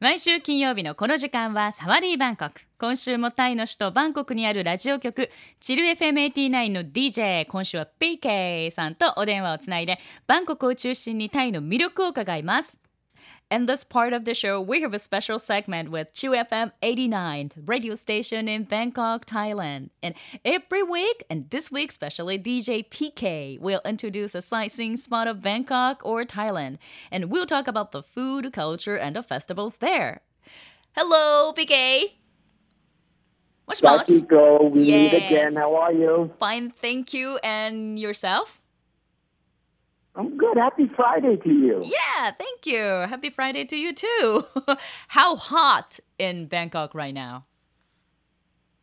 毎週金曜日のこの時間はサワリーバンコク。今週もタイの首都バンコクにあるラジオ局チル FM89 の DJ 今週は PK さんとお電話をつないでバンコクを中心にタイの魅力を伺います。In this part of the show, we have a special segment with Chill FM 89, radio station in Bangkok, Thailand. And every week, and this week especially, DJ PK will introduce a sightseeing spot of Bangkok or Thailand. And we'll talk about the food, culture, and the festivals there. Hello, PK! Mosh mosh. Go. We meet Yes. again. How are you? Fine, thank you. And yourself? I'm good. Happy Friday to you. Yeah, thank you. Happy Friday to you too. How hot in Bangkok right now?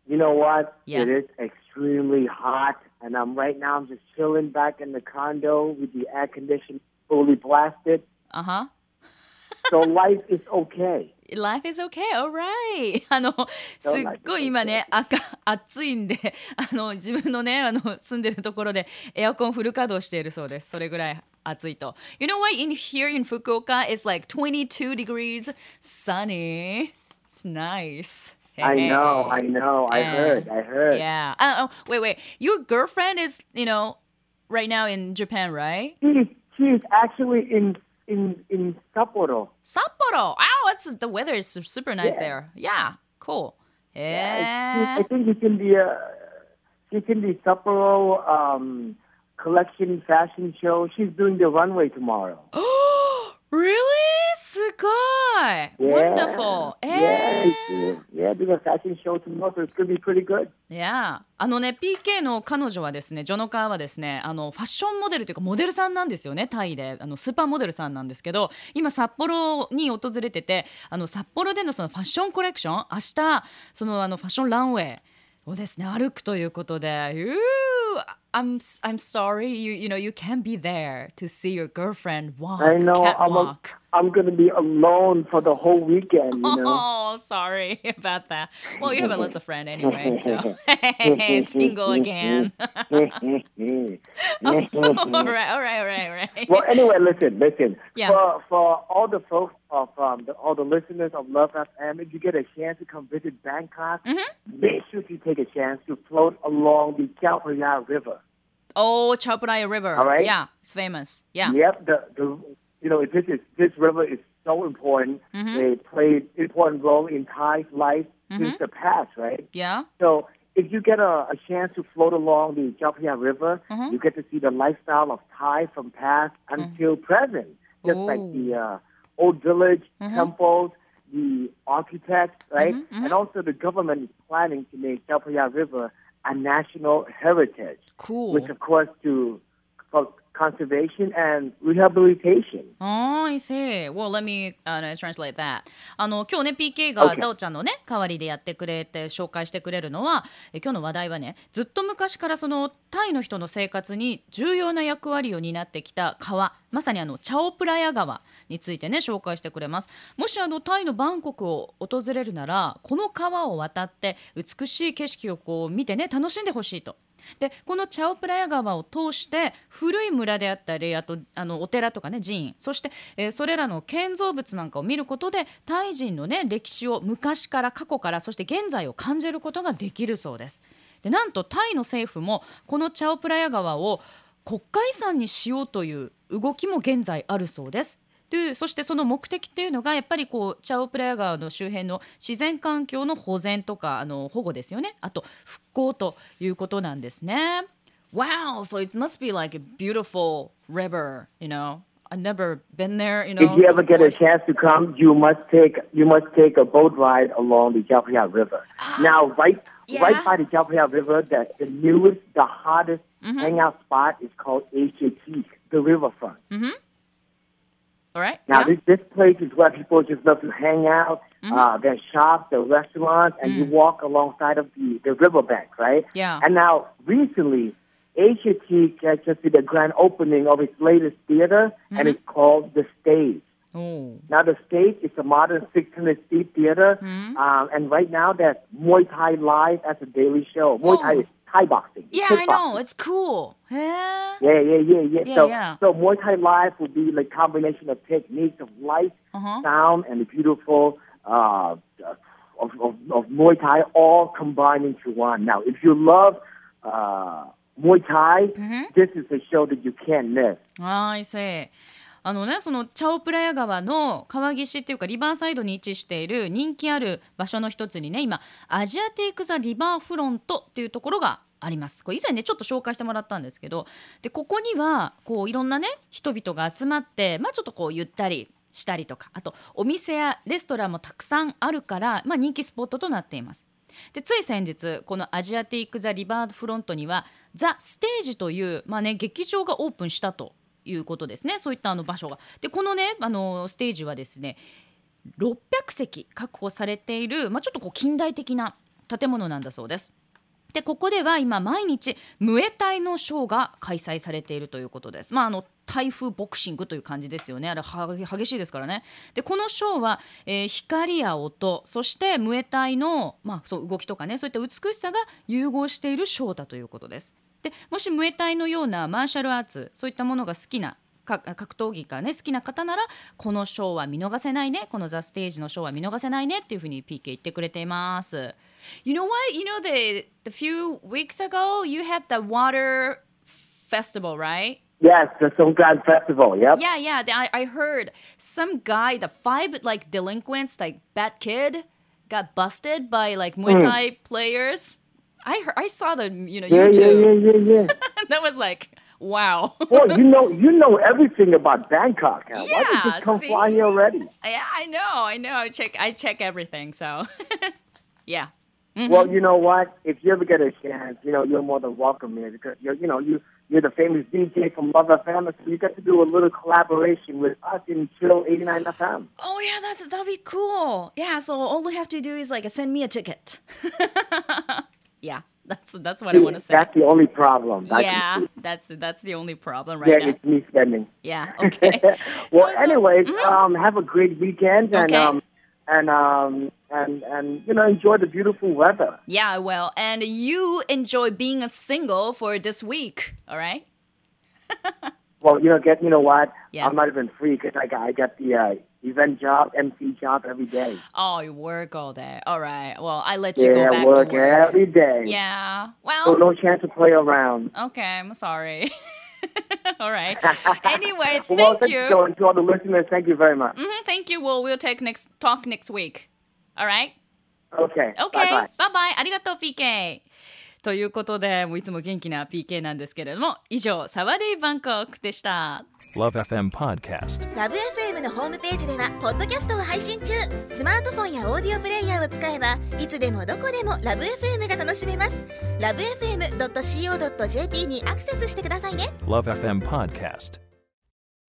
You know what? Yeah. It is extremely hot, and I'm right now. I'm just chilling back in the condo with the air conditioning fully blasted. Uh huh. So life is okay. Life is okay, alright. あの、すっごい今ね、赤、暑いんで、あの、自分のね、あの、住んでるところでエアコンフル稼働しているそうです。それぐらい暑いと。You know what? In here in Fukuoka, it's like 22 degrees, sunny. It's nice. I know. I know. I Yeah. heard. I heard. Yeah. Uh, oh, wait, wait. Your girlfriend is, you know, right now in Japan, right? She, she's actually in in in Sapporo. Sapporo. Wow, it's the weather is super nice Yeah. there. Yeah, cool. I Yeah. think it's in the uh, she's in the Sapporo um, collection fashion show. She's doing the runway tomorrow. Oh, really? すごい. Yeah. Wonderful. Yeah, Eh. uh, yeah, doing a fashion show tomorrow, so it's gonna be pretty good. Yeah. あのね PK の彼女はですねジョノカーはですねあのファッションモデルというかモデルさんなんですよねタイであのスーパーモデルさんなんですけど今札幌に訪れててあの札幌でのそのファッションコレクション明日そのあのファッションランウェイをですね歩くということで You I'm I'm sorry you you know you can't be there to see your girlfriend walk I know I'm a, I'm gonna be alone for the whole weekend. You know. Oh, sorry about that. Well, you have a lots of friends anyway, so single again. all right, all right, all right, all right. well, anyway, listen, listen. Yeah. For for all the folks of um, the, all the listeners of Love FM, if you get a chance to come visit Bangkok, Mm-hmm. make sure you take a chance to float along the Chao Phraya River. Oh, Chao Phraya River. All right. Yeah, it's famous. Yeah. Yep, the the you know this is this river is so important. Mm-hmm. They played important role in Thai's life since the past, right? Yeah. So if you get a, a chance to float along the Chao Phraya River, Mm-hmm. you get to see the lifestyle of Thai from past until present, just like the uh, old village, Mm-hmm. temples, the architects, right? And also the government is planning to make Chao Phraya River a national heritage, Cool. which of course to conservation and rehabilitation. Oh, I see. Well, let me、uh, translate that. あの今日ね PK が.ダオちゃんのね代わりでやってくれて紹介してくれるのはえ今日の話題はねずっと昔からそのタイの人の生活に重要な役割を担ってきた川まさにあのチャオプラヤ川についてね紹介してくれますもしあのタイのバンコクを訪れるならこの川を渡って美しい景色をこう見てね楽しんでほしいとでこのチャオプラヤ川を通して古い村であったりあとあのお寺とかね寺院そして、えーそれらの建造物なんかを見ることでタイ人のね歴史を昔から過去からそして現在を感じることができるそうです。でなんとタイの政府もこのチャオプラヤ川を国家遺産にしようという動きも現在あるそうです。でそしてその目的っていうのがやっぱりこうチャオプラヤ川の周辺の自然環境の保全とかあの保護ですよねあと復興ということなんですね。Wow, so it must be like a beautiful river, you know. I've never been there, you know. If you ever get a chance to come, you must take you must take a boat ride along the Chao Phraya River. Ah, now, right yeah. right by the Chao River, the, the newest, the hottest mm-hmm. hangout spot is called Asia Teak, the riverfront. Mm-hmm. All right. Now, yeah. this this place is where people just love to hang out. Mm-hmm. Uh, there's shops, there are restaurants, and you mm. walk alongside of the the riverbank, right? Yeah. And now, recently, Asia Teak has just did a grand opening of its latest theater, and it's called the Stage. Oh. Now the stage is a modern 600 seat theater, Mm-hmm. um, and right now there's Muay Thai live as a daily show. Muay Thai Oh. is Thai boxing. Yeah, I know. It's cool. Yeah. Yeah, yeah, yeah, yeah. Yeah, so, yeah. so Muay Thai Live will be like combination of techniques of light, Uh-huh. sound, and the beautiful uh, of, of, of Muay Thai all combined into one. Now, if you love uh, Muay Thai, this is a show that you can't miss. はい、せあのね、そのチャオプラヤ川の川岸っていうかリバーサイドに位置している人気ある場所の一つにね今アジアテイク・ザ・リバーフロントっていうところがありますこれ以前ねちょっと紹介してもらったんですけどでここにはこういろんなね人々が集まってまあちょっとこうゆったりしたりとかあとお店やレストランもたくさんあるから、まあ、人気スポットとなっています。でつい先日このアジアティック・ザ・リバードフロントにはザ・ステージという、まあね、劇場がオープンしたということですねそういったあの場所が。でこのねあのステージはですね600席確保されている、まあ、ちょっとこう近代的な建物なんだそうです。でここでは今毎日ムエタイのショーが開催されているということです。まああの台風ボクシングという感じですよね。あれ激しいですからね。でこのショーは、えー光や音そしてムエタイの、まあ、そう動きとかねそういった美しさが融合しているショーだということです。でもしムエタイのようなマーシャルアーツそういったものが好きな格闘技がね好きな方ならこのショーは見逃せないねこのザ・ステージのショーは見逃せないねっていうふうに PK 言ってくれています。You know what? You know the the few weeks ago you had the water festival, right? Yes, the Songkran Festival. Yep. Yeah, yeah. I, I heard some guy, the five like delinquents, like bad kid, got busted by like Muay Thai players. I heard, I saw the you know Yeah, yeah, YouTube. yeah, yeah, yeah. that was like wow. Well, you know, you know everything about Bangkok. Huh? Why don't you come see? fly here already? yeah, I know, I know. I check I check everything. So yeah. Mm-hmm. Well, you know what? If you ever get a chance, you know you're more than welcome here because you're, you know, you you're the famous DJ from Love FM, so you get to do a little collaboration with us in Chill 89 FM. Oh yeah, that's that'd be cool. Yeah, so all we have to do is like send me a ticket. yeah, that's that's what I want to say. That's the only problem. Yeah, that's that's the only problem right Yeah, now. it's me spending. Yeah. Okay. well, So- so- anyways, um, have a great weekend and Okay. um, and um, and and you know enjoy the beautiful weather. Yeah, I will. And you enjoy being a single for this week, all right? Well, you know, get you know what? Yeah. I'm not even free because I got I got the uh, event job, MC job every day. Oh, you work all day. All right. Well, I let you go Yeah, back work to work. every day. Yeah. So Well, no chance to play around. okay. I'm sorry. all right. Anyway, well, thank you. you. To, to all the listeners, thank you very much. Mhm, Thank you. Well, we'll take next talk next week. All right. Okay. OK! Bye bye. バイバイありがとう PK! ということでもういつも元気な PK なんですけれども以上サワディバンコクでした Love FM Podcast. ラブ f m のホームページではポッドキャストを配信中スマートフォンやオーディオプレイヤーを使えばいつでもどこでもラブ f m が楽しめますラブ FM.co.jp にアクセスしてくださいね Love FM Podcast.